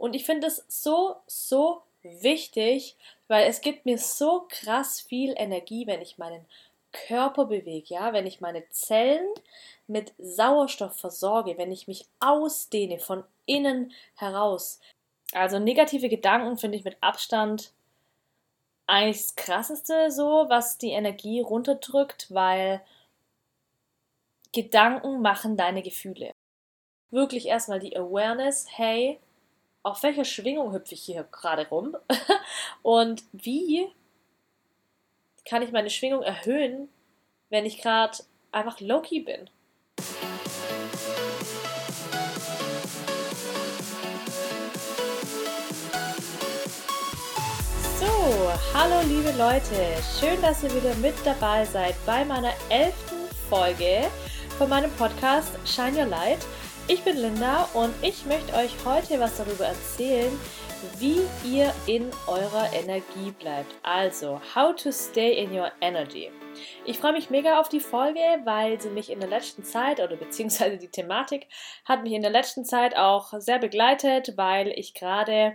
Und ich finde es so, so wichtig, weil es gibt mir so krass viel Energie, wenn ich meinen Körper bewege, ja, wenn ich meine Zellen mit Sauerstoff versorge, wenn ich mich ausdehne von innen heraus. Also negative Gedanken finde ich mit Abstand eigentlich das krasseste so, was die Energie runterdrückt, weil Gedanken machen deine Gefühle. Wirklich erstmal die Awareness, hey, auf welcher Schwingung hüpfe ich hier gerade rum und wie kann ich meine Schwingung erhöhen, wenn ich gerade einfach low-key bin. So, hallo liebe Leute, schön, dass ihr wieder mit dabei seid bei meiner elften Folge von meinem Podcast Shine Your Light. Ich bin Linda und ich möchte euch heute was darüber erzählen, wie ihr in eurer Energie bleibt. Also, how to stay in your energy. Ich freue mich mega auf die Folge, weil sie mich in der letzten Zeit oder beziehungsweise die Thematik hat mich in der letzten Zeit auch sehr begleitet, weil ich gerade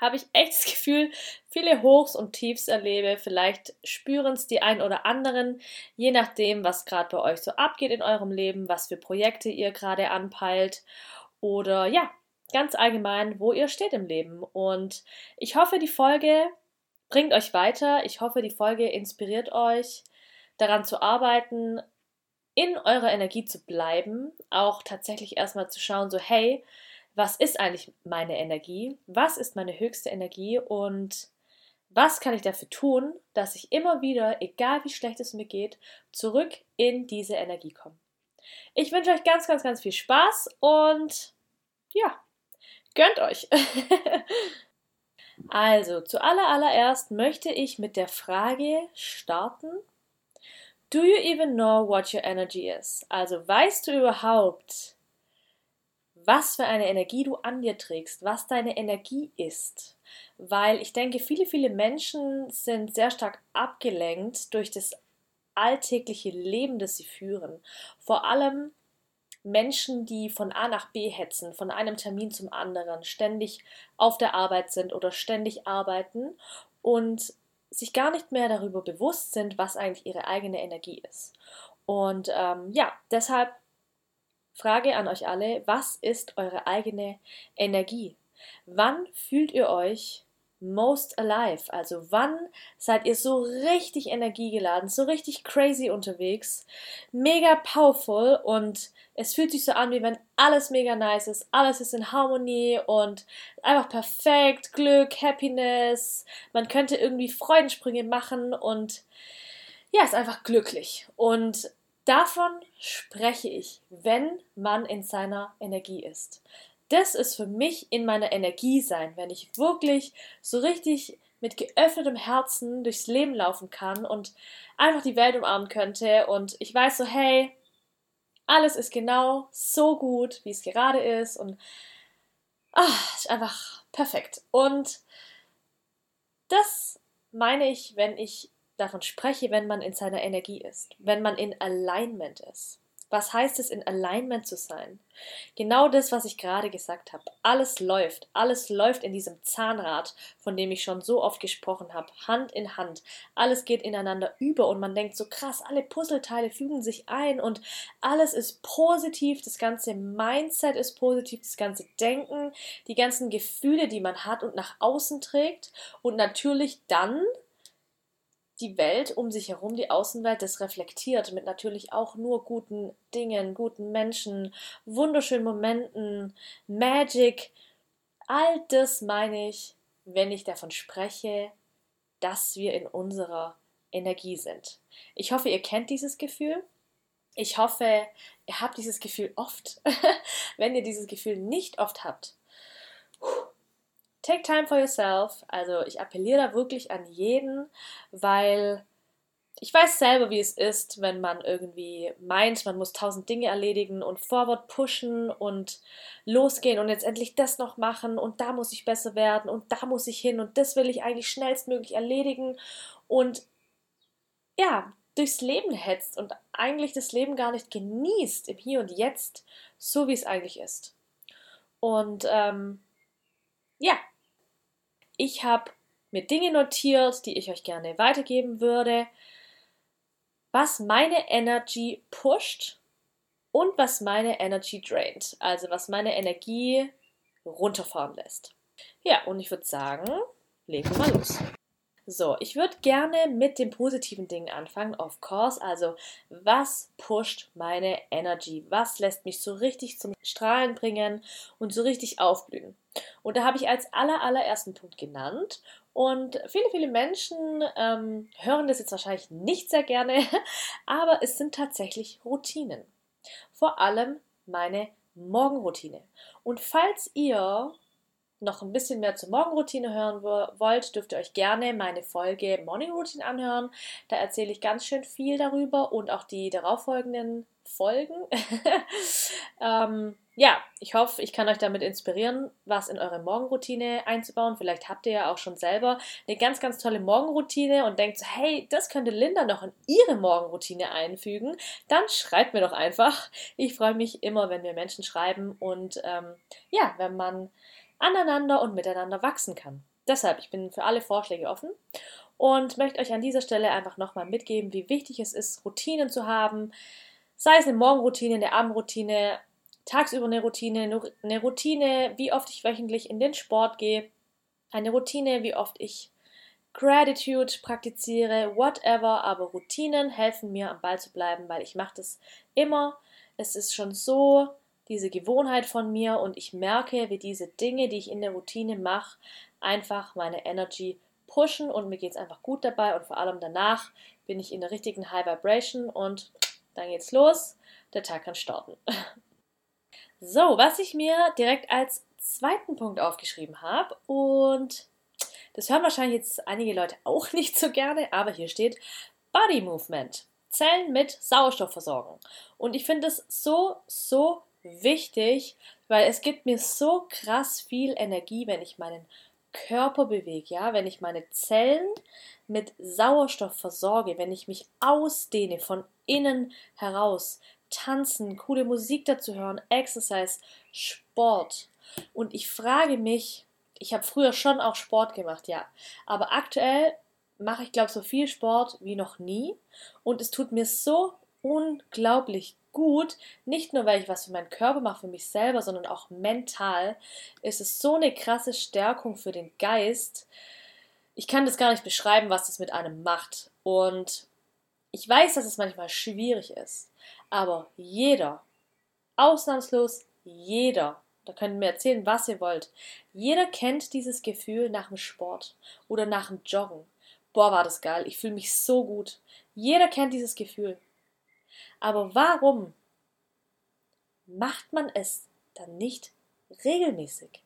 habe ich echt das Gefühl, viele Hochs und Tiefs erlebe. Vielleicht spüren es die ein oder anderen, je nachdem, was gerade bei euch so abgeht in eurem Leben, was für Projekte ihr gerade anpeilt oder ja, ganz allgemein, wo ihr steht im Leben. Und ich hoffe, die Folge bringt euch weiter. Ich hoffe, die Folge inspiriert euch, daran zu arbeiten, in eurer Energie zu bleiben, auch tatsächlich erstmal zu schauen, so hey, was ist eigentlich meine Energie, was ist meine höchste Energie und was kann ich dafür tun, dass ich immer wieder, egal wie schlecht es mir geht, zurück in diese Energie komme. Ich wünsche euch ganz, ganz, ganz viel Spaß und ja, gönnt euch. also, zuallererst möchte ich mit der Frage starten, Do you even know what your energy is? Also, weißt du überhaupt, was für eine Energie du an dir trägst, was deine Energie ist. Weil ich denke, viele, viele Menschen sind sehr stark abgelenkt durch das alltägliche Leben, das sie führen. Vor allem Menschen, die von A nach B hetzen, von einem Termin zum anderen, ständig auf der Arbeit sind oder ständig arbeiten und sich gar nicht mehr darüber bewusst sind, was eigentlich ihre eigene Energie ist. Und ähm, ja, deshalb Frage an euch alle, was ist eure eigene Energie? Wann fühlt ihr euch most alive? Also wann seid ihr so richtig energiegeladen, so richtig crazy unterwegs, mega powerful und es fühlt sich so an, wie wenn alles mega nice ist, alles ist in Harmonie und einfach perfekt, Glück, Happiness, man könnte irgendwie Freudensprünge machen und ja, ist einfach glücklich. Und Davon spreche ich, wenn man in seiner Energie ist. Das ist für mich in meiner Energie sein, wenn ich wirklich so richtig mit geöffnetem Herzen durchs Leben laufen kann und einfach die Welt umarmen könnte und ich weiß so, hey, alles ist genau so gut, wie es gerade ist und ach, ist einfach perfekt. Und das meine ich, wenn ich davon spreche, wenn man in seiner Energie ist, wenn man in Alignment ist. Was heißt es, in Alignment zu sein? Genau das, was ich gerade gesagt habe. Alles läuft. Alles läuft in diesem Zahnrad, von dem ich schon so oft gesprochen habe. Hand in Hand. Alles geht ineinander über und man denkt so krass, alle Puzzleteile fügen sich ein und alles ist positiv. Das ganze Mindset ist positiv. Das ganze Denken, die ganzen Gefühle, die man hat und nach außen trägt. Und natürlich dann die Welt um sich herum, die Außenwelt, das reflektiert mit natürlich auch nur guten Dingen, guten Menschen, wunderschönen Momenten, Magic. All das meine ich, wenn ich davon spreche, dass wir in unserer Energie sind. Ich hoffe, ihr kennt dieses Gefühl. Ich hoffe, ihr habt dieses Gefühl oft. wenn ihr dieses Gefühl nicht oft habt, take time for yourself. Also ich appelliere da wirklich an jeden, weil ich weiß selber, wie es ist, wenn man irgendwie meint, man muss tausend Dinge erledigen und forward pushen und losgehen und jetzt endlich das noch machen und da muss ich besser werden und da muss ich hin und das will ich eigentlich schnellstmöglich erledigen und ja, durchs Leben hetzt und eigentlich das Leben gar nicht genießt im Hier und Jetzt, so wie es eigentlich ist. Und ähm, ja, ich habe mir Dinge notiert, die ich euch gerne weitergeben würde, was meine Energy pusht und was meine Energy draint, also was meine Energie runterfahren lässt. Ja, und ich würde sagen, legen wir mal los. So, ich würde gerne mit den positiven Dingen anfangen, of course. Also, was pusht meine Energy? Was lässt mich so richtig zum Strahlen bringen und so richtig aufblühen? Und da habe ich als aller, allerersten Punkt genannt. Und viele, viele Menschen ähm, hören das jetzt wahrscheinlich nicht sehr gerne, aber es sind tatsächlich Routinen. Vor allem meine Morgenroutine. Und falls ihr noch ein bisschen mehr zur Morgenroutine hören wollt, dürft ihr euch gerne meine Folge Morning Routine anhören. Da erzähle ich ganz schön viel darüber und auch die darauffolgenden Folgen. ähm, ja, ich hoffe, ich kann euch damit inspirieren, was in eure Morgenroutine einzubauen. Vielleicht habt ihr ja auch schon selber eine ganz, ganz tolle Morgenroutine und denkt so, hey, das könnte Linda noch in ihre Morgenroutine einfügen. Dann schreibt mir doch einfach. Ich freue mich immer, wenn mir Menschen schreiben und ähm, ja, wenn man aneinander und miteinander wachsen kann. Deshalb, ich bin für alle Vorschläge offen und möchte euch an dieser Stelle einfach nochmal mitgeben, wie wichtig es ist, Routinen zu haben, sei es eine Morgenroutine, eine Abendroutine, tagsüber eine Routine, eine Routine, wie oft ich wöchentlich in den Sport gehe, eine Routine, wie oft ich Gratitude praktiziere, whatever, aber Routinen helfen mir am Ball zu bleiben, weil ich mache das immer. Es ist schon so diese Gewohnheit von mir und ich merke, wie diese Dinge, die ich in der Routine mache, einfach meine Energy pushen und mir geht es einfach gut dabei und vor allem danach bin ich in der richtigen High Vibration und dann geht's los. Der Tag kann starten. So, was ich mir direkt als zweiten Punkt aufgeschrieben habe und das hören wahrscheinlich jetzt einige Leute auch nicht so gerne, aber hier steht Body Movement. Zellen mit Sauerstoff versorgen. Und ich finde es so, so wichtig, weil es gibt mir so krass viel Energie, wenn ich meinen Körper bewege, ja, wenn ich meine Zellen mit Sauerstoff versorge, wenn ich mich ausdehne von innen heraus, tanzen, coole Musik dazu hören, Exercise, Sport. Und ich frage mich, ich habe früher schon auch Sport gemacht, ja, aber aktuell mache ich glaube so viel Sport wie noch nie und es tut mir so unglaublich gut, nicht nur weil ich was für meinen Körper mache, für mich selber, sondern auch mental, ist es so eine krasse Stärkung für den Geist. Ich kann das gar nicht beschreiben, was das mit einem macht. Und ich weiß, dass es manchmal schwierig ist, aber jeder, ausnahmslos jeder, da könnt ihr mir erzählen, was ihr wollt, jeder kennt dieses Gefühl nach dem Sport oder nach dem Joggen. Boah, war das geil, ich fühle mich so gut. Jeder kennt dieses Gefühl. Aber warum macht man es dann nicht regelmäßig?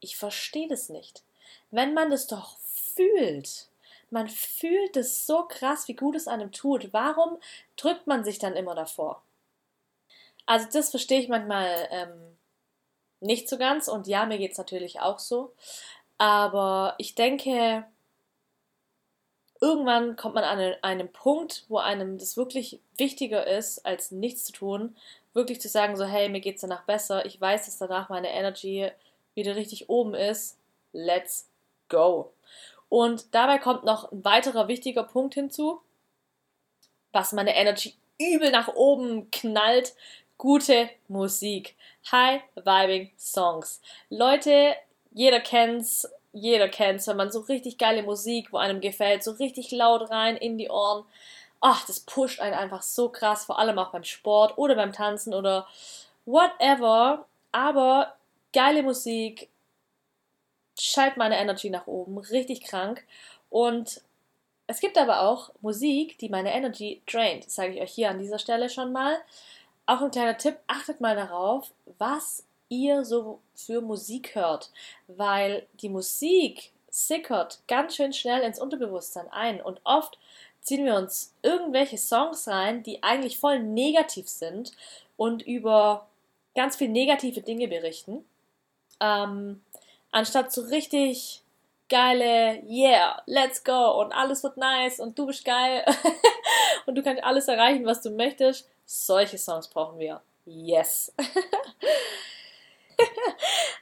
Ich verstehe das nicht. Wenn man das doch fühlt, man fühlt es so krass, wie gut es einem tut, warum drückt man sich dann immer davor? Also das verstehe ich manchmal ähm, nicht so ganz und ja, mir geht es natürlich auch so. Aber ich denke, irgendwann kommt man an einen Punkt, wo einem das wirklich wichtiger ist, als nichts zu tun, wirklich zu sagen, so, hey, mir geht's danach besser, ich weiß, dass danach meine Energy wieder richtig oben ist, let's go. Und dabei kommt noch ein weiterer wichtiger Punkt hinzu, was meine Energy übel nach oben knallt, gute Musik. High Vibing Songs. Leute, jeder kennt's, jeder kennt wenn man so richtig geile Musik, wo einem gefällt, so richtig laut rein in die Ohren. Ach, das pusht einen einfach so krass, vor allem auch beim Sport oder beim Tanzen oder whatever. Aber geile Musik schaltet meine Energy nach oben, richtig krank. Und es gibt aber auch Musik, die meine Energy draint. Das sage ich euch hier an dieser Stelle schon mal. Auch ein kleiner Tipp, achtet mal darauf, was ihr so für Musik hört, weil die Musik sickert ganz schön schnell ins Unterbewusstsein ein und oft ziehen wir uns irgendwelche Songs rein, die eigentlich voll negativ sind und über ganz viel negative Dinge berichten, ähm, anstatt so richtig geile Yeah, let's go und alles wird nice und du bist geil und du kannst alles erreichen, was du möchtest. Solche Songs brauchen wir. Yes.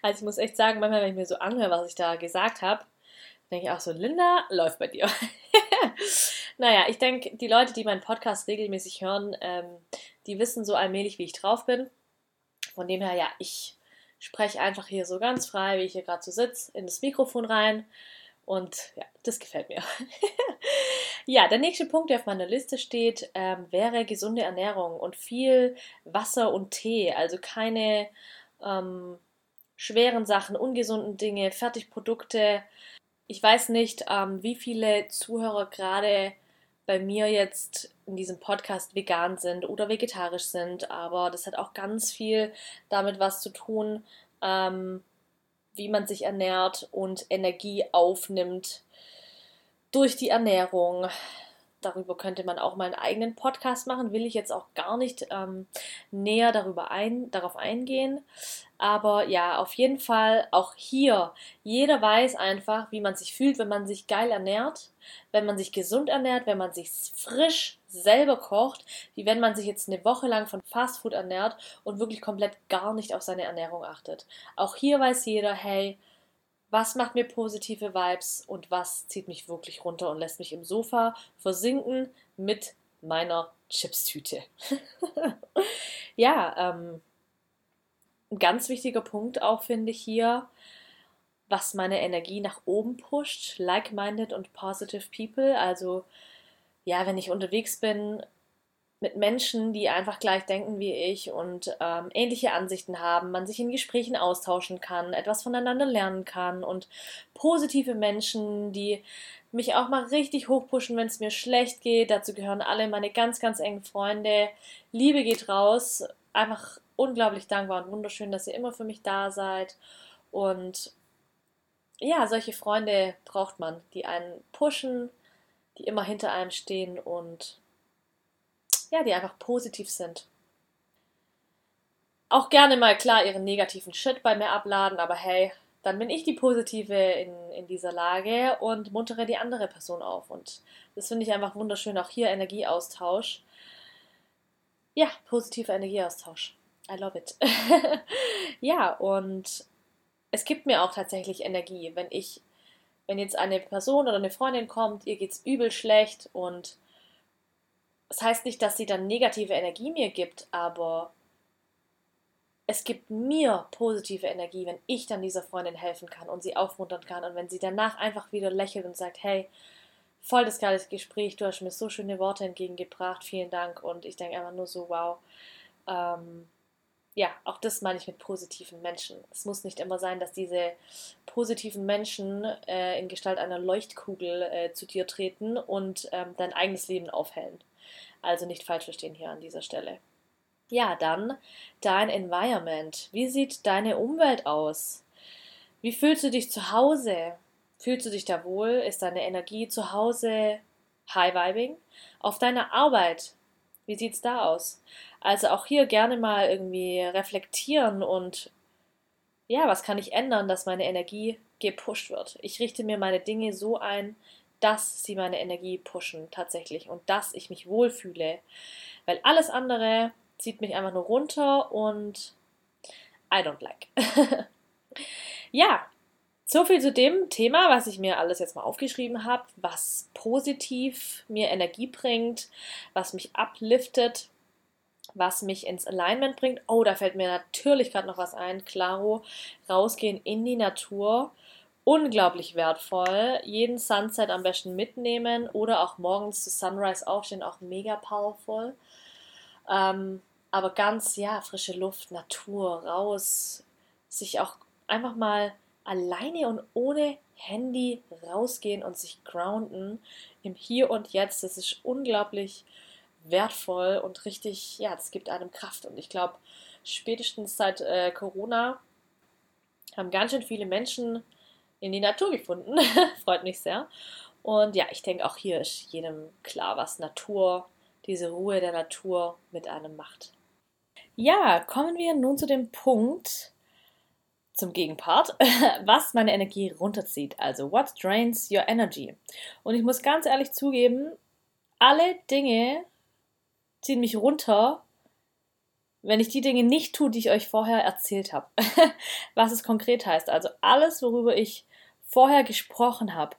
also ich muss echt sagen, manchmal, wenn ich mir so anhöre, was ich da gesagt habe, denke ich auch so, Linda, läuft bei dir. naja, ich denke, die Leute, die meinen Podcast regelmäßig hören, ähm, die wissen so allmählich, wie ich drauf bin. Von dem her, ja, ich spreche einfach hier so ganz frei, wie ich hier gerade so sitze, in das Mikrofon rein. Und ja, das gefällt mir. ja, der nächste Punkt, der auf meiner Liste steht, ähm, wäre gesunde Ernährung und viel Wasser und Tee. Also keine ähm, schweren Sachen, ungesunden Dinge, Fertigprodukte. Ich weiß nicht, ähm, wie viele Zuhörer gerade bei mir jetzt in diesem Podcast vegan sind oder vegetarisch sind, aber das hat auch ganz viel damit was zu tun, ähm, wie man sich ernährt und Energie aufnimmt durch die Ernährung. Darüber könnte man auch mal einen eigenen Podcast machen, will ich jetzt auch gar nicht ähm, näher darüber ein, darauf eingehen. Aber ja, auf jeden Fall auch hier, jeder weiß einfach, wie man sich fühlt, wenn man sich geil ernährt, wenn man sich gesund ernährt, wenn man sich frisch selber kocht, wie wenn man sich jetzt eine Woche lang von Fastfood ernährt und wirklich komplett gar nicht auf seine Ernährung achtet. Auch hier weiß jeder, hey, was macht mir positive Vibes und was zieht mich wirklich runter und lässt mich im Sofa versinken mit meiner Chipstüte. ja, ähm, ein ganz wichtiger Punkt auch finde ich hier, was meine Energie nach oben pusht, like-minded und positive people. Also ja, wenn ich unterwegs bin mit Menschen, die einfach gleich denken wie ich und ähm, ähnliche Ansichten haben, man sich in Gesprächen austauschen kann, etwas voneinander lernen kann und positive Menschen, die mich auch mal richtig hochpushen, wenn es mir schlecht geht. Dazu gehören alle meine ganz, ganz engen Freunde. Liebe geht raus. Einfach unglaublich dankbar und wunderschön, dass ihr immer für mich da seid. Und ja, solche Freunde braucht man, die einen pushen, die immer hinter einem stehen und ja, die einfach positiv sind. Auch gerne mal klar ihren negativen Shit bei mir abladen, aber hey, dann bin ich die Positive in, in dieser Lage und muntere die andere Person auf. Und das finde ich einfach wunderschön. Auch hier Energieaustausch. Ja, positiver Energieaustausch. I love it. ja, und es gibt mir auch tatsächlich Energie, wenn ich, wenn jetzt eine Person oder eine Freundin kommt, ihr geht's übel schlecht und das heißt nicht, dass sie dann negative Energie mir gibt, aber es gibt mir positive Energie, wenn ich dann dieser Freundin helfen kann und sie aufmuntern kann und wenn sie danach einfach wieder lächelt und sagt, hey, voll das geile Gespräch, du hast mir so schöne Worte entgegengebracht, vielen Dank und ich denke einfach nur so, wow. Ähm, ja, auch das meine ich mit positiven Menschen. Es muss nicht immer sein, dass diese positiven Menschen äh, in Gestalt einer Leuchtkugel äh, zu dir treten und ähm, dein eigenes Leben aufhellen. Also nicht falsch verstehen hier an dieser Stelle. Ja, dann dein Environment. Wie sieht deine Umwelt aus? Wie fühlst du dich zu Hause? Fühlst du dich da wohl? Ist deine Energie zu Hause high vibing? Auf deiner Arbeit, wie sieht's da aus? Also auch hier gerne mal irgendwie reflektieren und ja, was kann ich ändern, dass meine Energie gepusht wird? Ich richte mir meine Dinge so ein, dass sie meine Energie pushen tatsächlich und dass ich mich wohlfühle. Weil alles andere zieht mich einfach nur runter und I don't like. ja, so viel zu dem Thema, was ich mir alles jetzt mal aufgeschrieben habe, was positiv mir Energie bringt, was mich upliftet, was mich ins Alignment bringt. Oh, da fällt mir natürlich gerade noch was ein. Claro, rausgehen in die Natur unglaublich wertvoll. Jeden Sunset am besten mitnehmen oder auch morgens zu Sunrise aufstehen, auch mega powerful. Ähm, aber ganz, ja, frische Luft, Natur, raus, sich auch einfach mal alleine und ohne Handy rausgehen und sich grounden im Hier und Jetzt. Das ist unglaublich wertvoll und richtig, ja, das gibt einem Kraft. Und ich glaube, spätestens seit äh, Corona haben ganz schön viele Menschen in die Natur gefunden. Freut mich sehr. Und ja, ich denke, auch hier ist jedem klar, was Natur, diese Ruhe der Natur mit einem macht. Ja, kommen wir nun zu dem Punkt, zum Gegenpart, was meine Energie runterzieht. Also, what drains your energy? Und ich muss ganz ehrlich zugeben, alle Dinge ziehen mich runter, wenn ich die Dinge nicht tue, die ich euch vorher erzählt habe. Was es konkret heißt. Also alles, worüber ich vorher gesprochen habe.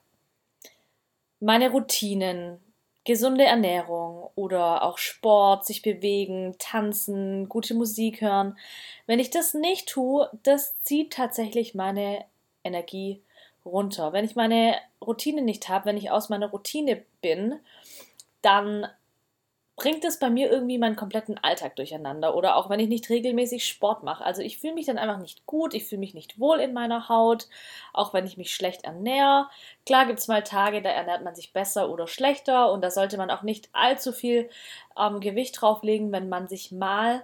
Meine Routinen, gesunde Ernährung oder auch Sport, sich bewegen, tanzen, gute Musik hören. Wenn ich das nicht tue, das zieht tatsächlich meine Energie runter. Wenn ich meine Routine nicht habe, wenn ich aus meiner Routine bin, dann bringt es bei mir irgendwie meinen kompletten Alltag durcheinander. Oder auch wenn ich nicht regelmäßig Sport mache. Also ich fühle mich dann einfach nicht gut, ich fühle mich nicht wohl in meiner Haut, auch wenn ich mich schlecht ernähre. Klar gibt es mal Tage, da ernährt man sich besser oder schlechter und da sollte man auch nicht allzu viel ähm, Gewicht drauflegen, wenn man sich mal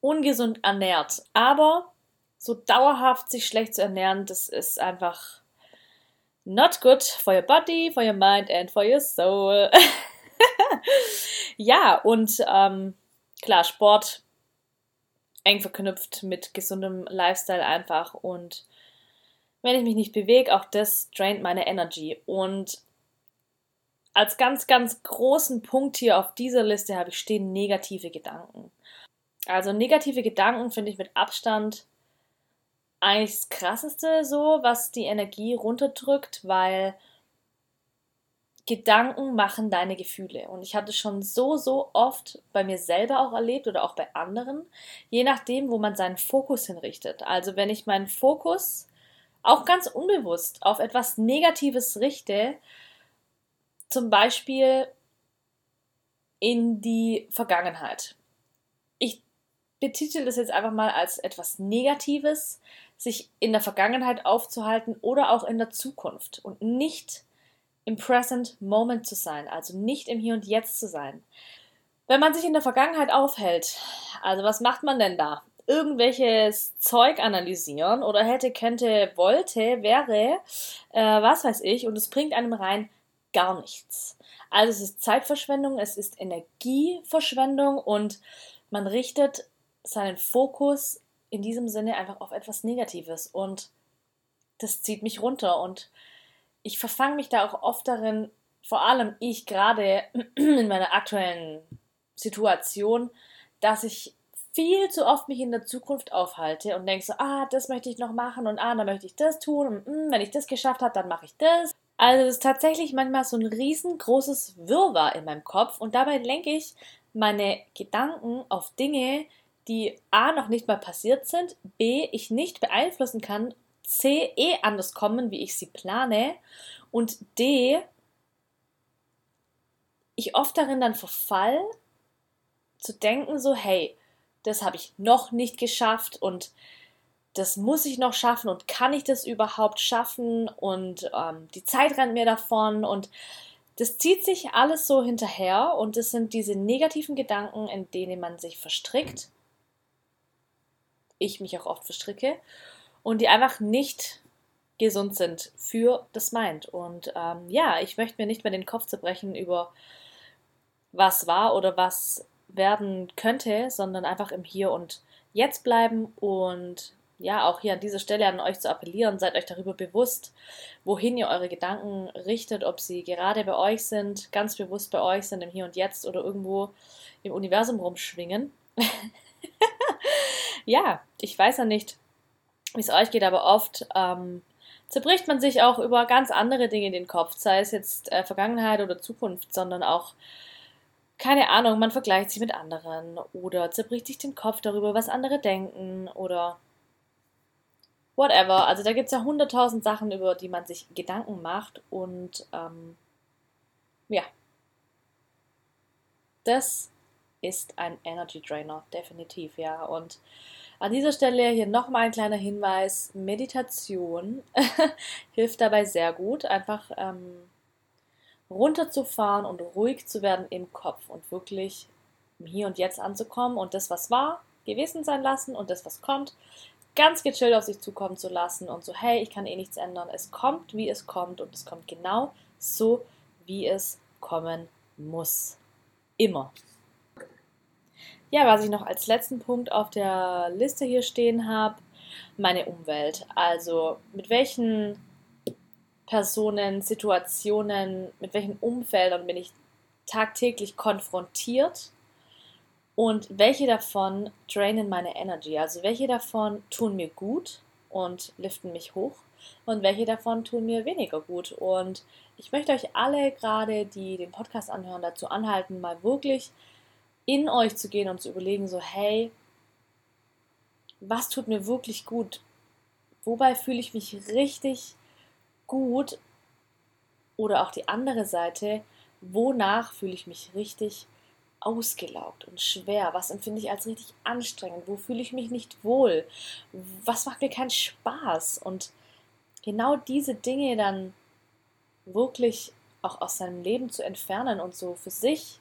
ungesund ernährt. Aber so dauerhaft sich schlecht zu ernähren, das ist einfach not good for your body, for your mind and for your soul. ja, und ähm, klar, Sport eng verknüpft mit gesundem Lifestyle einfach. Und wenn ich mich nicht bewege, auch das draint meine Energy. Und als ganz, ganz großen Punkt hier auf dieser Liste habe ich stehen negative Gedanken. Also negative Gedanken finde ich mit Abstand eigentlich das Krasseste so, was die Energie runterdrückt, weil Gedanken machen deine Gefühle. Und ich hatte schon so, so oft bei mir selber auch erlebt oder auch bei anderen, je nachdem, wo man seinen Fokus hinrichtet. Also wenn ich meinen Fokus auch ganz unbewusst auf etwas Negatives richte, zum Beispiel in die Vergangenheit. Ich betitel das jetzt einfach mal als etwas Negatives, sich in der Vergangenheit aufzuhalten oder auch in der Zukunft und nicht im Present Moment zu sein, also nicht im Hier und Jetzt zu sein. Wenn man sich in der Vergangenheit aufhält, also was macht man denn da? Irgendwelches Zeug analysieren oder hätte, könnte, wollte, wäre, äh, was weiß ich, und es bringt einem rein gar nichts. Also es ist Zeitverschwendung, es ist Energieverschwendung und man richtet seinen Fokus in diesem Sinne einfach auf etwas Negatives und das zieht mich runter und ich verfange mich da auch oft darin, vor allem ich gerade in meiner aktuellen Situation, dass ich viel zu oft mich in der Zukunft aufhalte und denke so, ah, das möchte ich noch machen und ah, dann möchte ich das tun und mm, wenn ich das geschafft habe, dann mache ich das. Also es ist tatsächlich manchmal so ein riesengroßes Wirrwarr in meinem Kopf und dabei lenke ich meine Gedanken auf Dinge, die A noch nicht mal passiert sind, B ich nicht beeinflussen kann C eh anders kommen, wie ich sie plane. Und D ich oft darin dann verfall zu denken so, hey, das habe ich noch nicht geschafft und das muss ich noch schaffen und kann ich das überhaupt schaffen? Und ähm, die Zeit rennt mir davon und das zieht sich alles so hinterher und das sind diese negativen Gedanken, in denen man sich verstrickt. Ich mich auch oft verstricke und die einfach nicht gesund sind für das Mind. Und ähm, ja, ich möchte mir nicht mehr den Kopf zerbrechen über was war oder was werden könnte, sondern einfach im Hier und Jetzt bleiben und ja, auch hier an dieser Stelle an euch zu appellieren, seid euch darüber bewusst, wohin ihr eure Gedanken richtet, ob sie gerade bei euch sind, ganz bewusst bei euch sind, im Hier und Jetzt oder irgendwo im Universum rumschwingen. ja, ich weiß ja nicht, wie es euch geht, aber oft ähm, zerbricht man sich auch über ganz andere Dinge in den Kopf, sei es jetzt äh, Vergangenheit oder Zukunft, sondern auch, keine Ahnung, man vergleicht sich mit anderen oder zerbricht sich den Kopf darüber, was andere denken oder whatever. Also da gibt es ja hunderttausend Sachen, über die man sich Gedanken macht und ähm, ja, das ist ein Energy Drainer, definitiv, ja. Und an dieser Stelle hier nochmal ein kleiner Hinweis: Meditation hilft dabei sehr gut, einfach ähm, runterzufahren und ruhig zu werden im Kopf und wirklich Hier und Jetzt anzukommen und das, was war, gewesen sein lassen und das, was kommt, ganz gechillt auf sich zukommen zu lassen und so, hey, ich kann eh nichts ändern. Es kommt, wie es kommt und es kommt genau so, wie es kommen muss. Immer. Ja, was ich noch als letzten Punkt auf der Liste hier stehen habe, meine Umwelt. Also mit welchen Personen, Situationen, mit welchen Umfeldern bin ich tagtäglich konfrontiert Und welche davon drainen meine Energy? Also welche davon tun mir gut und liften mich hoch und welche davon tun mir weniger gut. Und ich möchte euch alle gerade, die den Podcast anhören, dazu anhalten, mal wirklich in euch zu gehen und zu überlegen, so hey, was tut mir wirklich gut? Wobei fühle ich mich richtig gut? Oder auch die andere Seite, wonach fühle ich mich richtig ausgelaugt und schwer? Was empfinde ich als richtig anstrengend? Wo fühle ich mich nicht wohl? Was macht mir keinen Spaß? Und genau diese Dinge dann wirklich auch aus seinem Leben zu entfernen und so für sich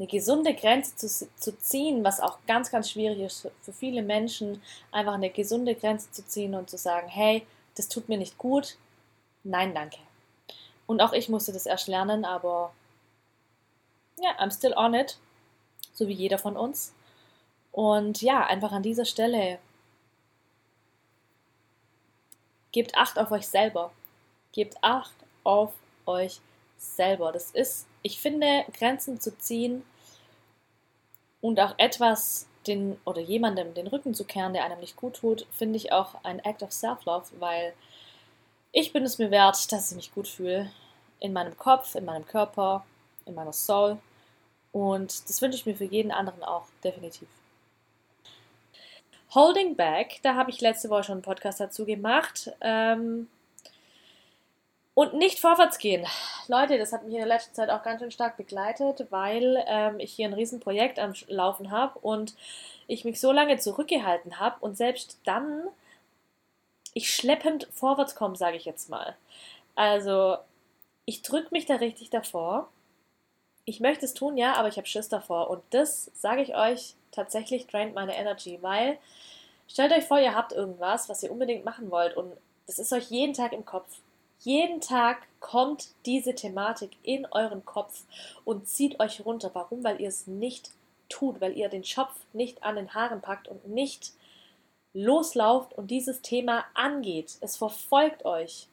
eine gesunde Grenze zu, zu ziehen, was auch ganz, ganz schwierig ist für viele Menschen, einfach eine gesunde Grenze zu ziehen und zu sagen, hey, das tut mir nicht gut, nein, danke. Und auch ich musste das erst lernen, aber ja, I'm still on it, so wie jeder von uns. Und ja, einfach an dieser Stelle gebt Acht auf euch selber. Gebt Acht auf euch selber. Das ist, ich finde, Grenzen zu ziehen und auch etwas den oder jemandem den Rücken zu kehren, der einem nicht gut tut, finde ich auch ein Act of Self-Love, weil ich bin es mir wert, dass ich mich gut fühle. In meinem Kopf, in meinem Körper, in meiner Soul. Und das wünsche ich mir für jeden anderen auch, definitiv. Holding Back, da habe ich letzte Woche schon einen Podcast dazu gemacht. Ähm, und nicht vorwärts gehen. Leute, das hat mich in der letzten Zeit auch ganz schön stark begleitet, weil ähm, ich hier ein Riesenprojekt am Laufen habe und ich mich so lange zurückgehalten habe und selbst dann ich schleppend vorwärts komme, sage ich jetzt mal. Also, ich drücke mich da richtig davor. Ich möchte es tun, ja, aber ich habe Schiss davor. Und das, sage ich euch, tatsächlich draint meine Energy, weil stellt euch vor, ihr habt irgendwas, was ihr unbedingt machen wollt und das ist euch jeden Tag im Kopf. Jeden Tag kommt diese Thematik in euren Kopf und zieht euch runter. Warum? Weil ihr es nicht tut, weil ihr den Schopf nicht an den Haaren packt und nicht loslauft und dieses Thema angeht. Es verfolgt euch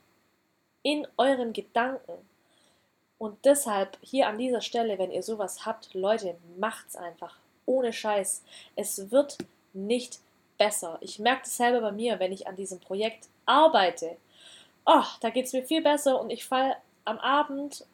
in euren Gedanken. Und deshalb hier an dieser Stelle, wenn ihr sowas habt, Leute, macht's einfach. Ohne Scheiß. Es wird nicht besser. Ich merke das selber bei mir, wenn ich an diesem Projekt arbeite oh, da geht es mir viel besser und ich falle am Abend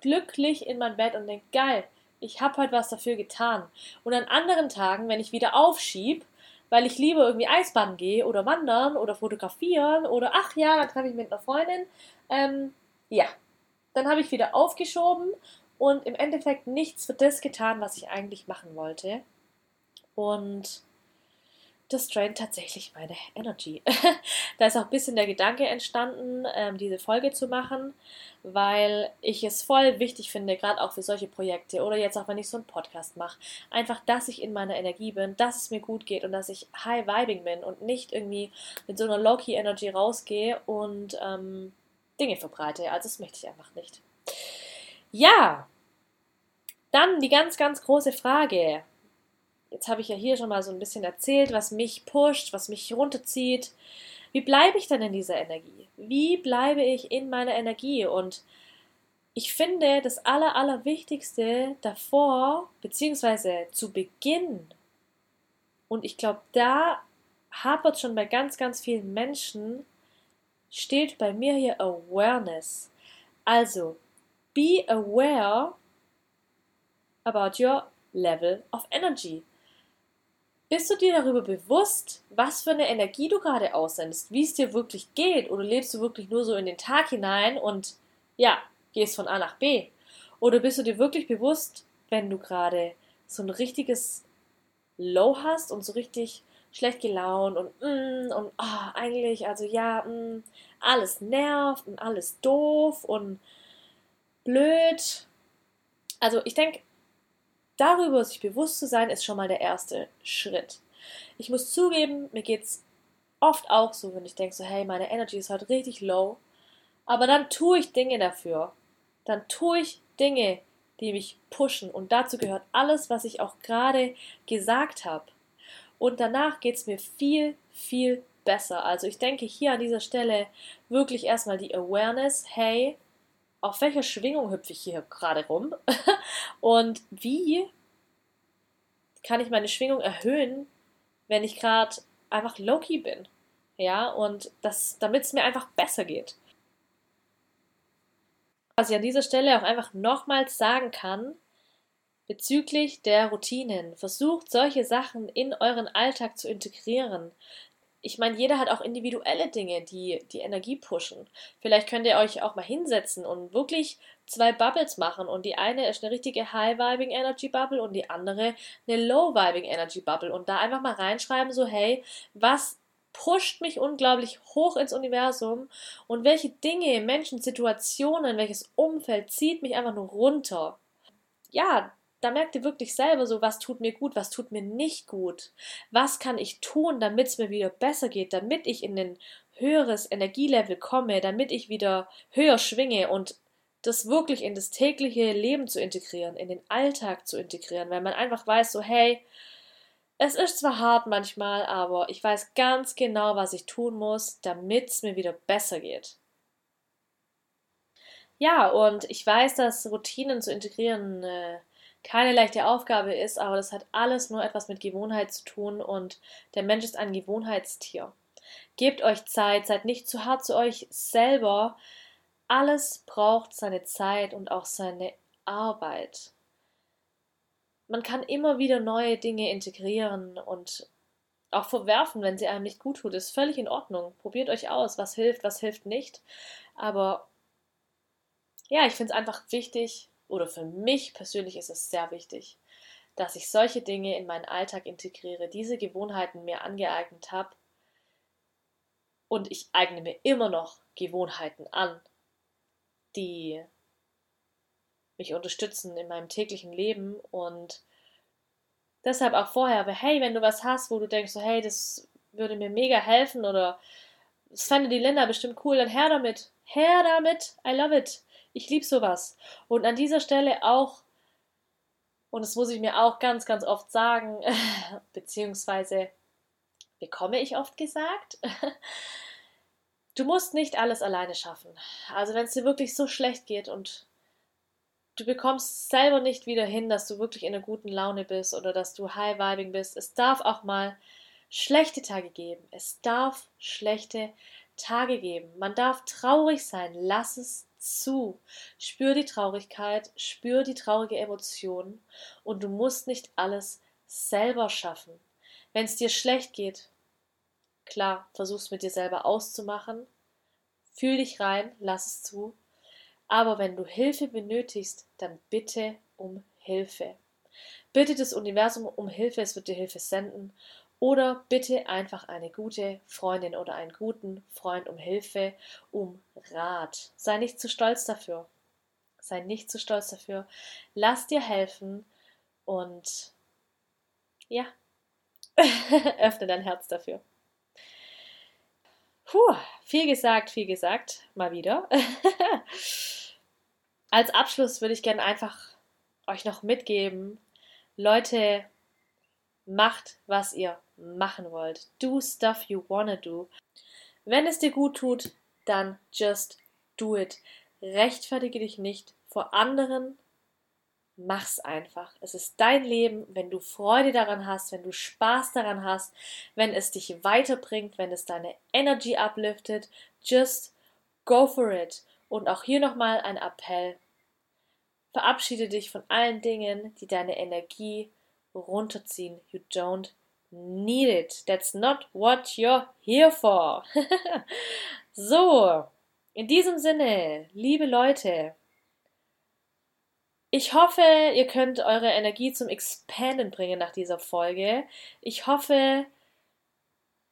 glücklich in mein Bett und denke, geil, ich habe heute was dafür getan. Und an anderen Tagen, wenn ich wieder aufschieb, weil ich lieber irgendwie Eisbahn gehe oder wandern oder fotografieren oder ach ja, dann treffe ich mit einer Freundin, ähm, ja, dann habe ich wieder aufgeschoben und im Endeffekt nichts für das getan, was ich eigentlich machen wollte. Und das draint tatsächlich meine Energy. da ist auch ein bisschen der Gedanke entstanden, ähm, diese Folge zu machen, weil ich es voll wichtig finde, gerade auch für solche Projekte oder jetzt auch, wenn ich so einen Podcast mache, einfach, dass ich in meiner Energie bin, dass es mir gut geht und dass ich high vibing bin und nicht irgendwie mit so einer low-key Energy rausgehe und ähm, Dinge verbreite. Also das möchte ich einfach nicht. Ja, dann die ganz, ganz große Frage jetzt habe ich ja hier schon mal so ein bisschen erzählt, was mich pusht, was mich runterzieht. Wie bleibe ich denn in dieser Energie? Wie bleibe ich in meiner Energie? Und ich finde, das Aller, Allerwichtigste davor, beziehungsweise zu Beginn, und ich glaube, da hapert schon bei ganz, ganz vielen Menschen, steht bei mir hier Awareness. Also, be aware about your level of energy. Bist du dir darüber bewusst, was für eine Energie du gerade aussendest, wie es dir wirklich geht? Oder lebst du wirklich nur so in den Tag hinein und ja, gehst von A nach B? Oder bist du dir wirklich bewusst, wenn du gerade so ein richtiges Low hast und so richtig schlecht gelaunt und mm, und oh, eigentlich, also ja, mm, alles nervt und alles doof und blöd. Also ich denke, darüber sich bewusst zu sein, ist schon mal der erste Schritt. Ich muss zugeben, mir geht es oft auch so, wenn ich denke so, hey, meine Energy ist heute richtig low, aber dann tue ich Dinge dafür. Dann tue ich Dinge, die mich pushen und dazu gehört alles, was ich auch gerade gesagt habe. Und danach geht es mir viel, viel besser. Also ich denke hier an dieser Stelle wirklich erstmal die Awareness, hey, auf welcher Schwingung hüpfe ich hier gerade rum und wie kann ich meine Schwingung erhöhen, wenn ich gerade einfach low-key bin. Ja, und das, damit es mir einfach besser geht. Was ich an dieser Stelle auch einfach nochmals sagen kann, bezüglich der Routinen, versucht solche Sachen in euren Alltag zu integrieren ich meine, jeder hat auch individuelle Dinge, die die Energie pushen. Vielleicht könnt ihr euch auch mal hinsetzen und wirklich zwei Bubbles machen und die eine ist eine richtige High-Vibing Energy Bubble und die andere eine Low-Vibing Energy Bubble und da einfach mal reinschreiben, so hey, was pusht mich unglaublich hoch ins Universum und welche Dinge, Menschen, Situationen, welches Umfeld zieht mich einfach nur runter. Ja, da merkt ihr wirklich selber so, was tut mir gut, was tut mir nicht gut. Was kann ich tun, damit es mir wieder besser geht, damit ich in ein höheres Energielevel komme, damit ich wieder höher schwinge und das wirklich in das tägliche Leben zu integrieren, in den Alltag zu integrieren, weil man einfach weiß, so hey, es ist zwar hart manchmal, aber ich weiß ganz genau, was ich tun muss, damit es mir wieder besser geht. Ja, und ich weiß, dass Routinen zu integrieren äh, keine leichte Aufgabe ist, aber das hat alles nur etwas mit Gewohnheit zu tun und der Mensch ist ein Gewohnheitstier. Gebt euch Zeit, seid nicht zu hart zu euch selber. Alles braucht seine Zeit und auch seine Arbeit. Man kann immer wieder neue Dinge integrieren und auch verwerfen, wenn sie einem nicht gut tut. Ist völlig in Ordnung. Probiert euch aus, was hilft, was hilft nicht. Aber ja, ich finde es einfach wichtig, oder für mich persönlich ist es sehr wichtig, dass ich solche Dinge in meinen Alltag integriere, diese Gewohnheiten mir angeeignet habe und ich eigne mir immer noch Gewohnheiten an, die mich unterstützen in meinem täglichen Leben und deshalb auch vorher, aber hey, wenn du was hast, wo du denkst, so, hey, das würde mir mega helfen oder das fände die Linda bestimmt cool, dann her damit. Her damit. I love it. Ich liebe sowas. Und an dieser Stelle auch, und das muss ich mir auch ganz, ganz oft sagen, beziehungsweise bekomme ich oft gesagt, du musst nicht alles alleine schaffen. Also wenn es dir wirklich so schlecht geht und du bekommst selber nicht wieder hin, dass du wirklich in einer guten Laune bist oder dass du high-vibing bist. Es darf auch mal schlechte Tage geben. Es darf schlechte Tage geben. Man darf traurig sein. Lass es zu. Spür die Traurigkeit, spür die traurige Emotion und du musst nicht alles selber schaffen. Wenn es dir schlecht geht, klar, versuch's mit dir selber auszumachen. Fühl dich rein, lass es zu. Aber wenn du Hilfe benötigst, dann bitte um Hilfe. Bitte das Universum um Hilfe, es wird dir Hilfe senden oder bitte einfach eine gute Freundin oder einen guten Freund um Hilfe, um Rat. Sei nicht zu stolz dafür. Sei nicht zu stolz dafür. Lass dir helfen und ja, öffne dein Herz dafür. Puh, viel gesagt, viel gesagt, mal wieder. Als Abschluss würde ich gerne einfach euch noch mitgeben, Leute, macht, was ihr machen wollt. Do stuff you wanna do. Wenn es dir gut tut, dann just do it. Rechtfertige dich nicht vor anderen. Mach's einfach. Es ist dein Leben, wenn du Freude daran hast, wenn du Spaß daran hast, wenn es dich weiterbringt, wenn es deine Energy upliftet, just go for it. Und auch hier nochmal ein Appell. Verabschiede dich von allen Dingen, die deine Energie runterziehen. You don't need it. That's not what you're here for. so, in diesem Sinne, liebe Leute, ich hoffe, ihr könnt eure Energie zum Expanden bringen nach dieser Folge. Ich hoffe,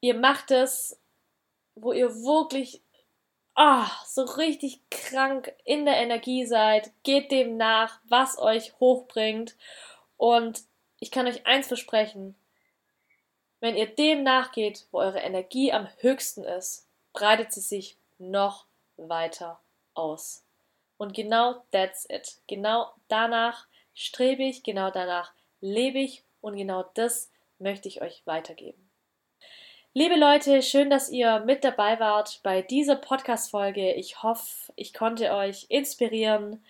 ihr macht es, wo ihr wirklich ah, so richtig krank in der Energie seid. Geht dem nach, was euch hochbringt. Und ich kann euch eins versprechen, wenn ihr dem nachgeht, wo eure Energie am höchsten ist, breitet sie sich noch weiter aus. Und genau that's it. Genau danach strebe ich, genau danach lebe ich und genau das möchte ich euch weitergeben. Liebe Leute, schön, dass ihr mit dabei wart bei dieser Podcast-Folge. Ich hoffe, ich konnte euch inspirieren,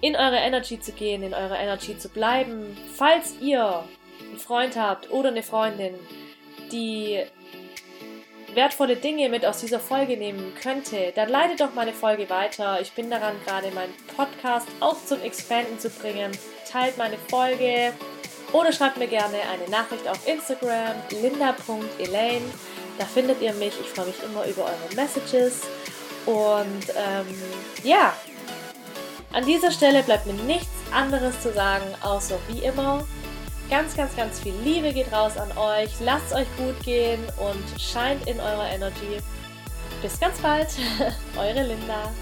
in eure Energy zu gehen, in eurer Energy zu bleiben. Falls ihr Freund habt oder eine Freundin, die wertvolle Dinge mit aus dieser Folge nehmen könnte, dann leitet doch meine Folge weiter. Ich bin daran, gerade meinen Podcast auch zum Expanden zu bringen. Teilt meine Folge oder schreibt mir gerne eine Nachricht auf Instagram linda.elaine. Da findet ihr mich. Ich freue mich immer über eure Messages. Und ähm, ja, an dieser Stelle bleibt mir nichts anderes zu sagen, außer wie immer, ganz, ganz, ganz viel Liebe geht raus an euch. Lasst euch gut gehen und scheint in eurer Energy. Bis ganz bald, eure Linda.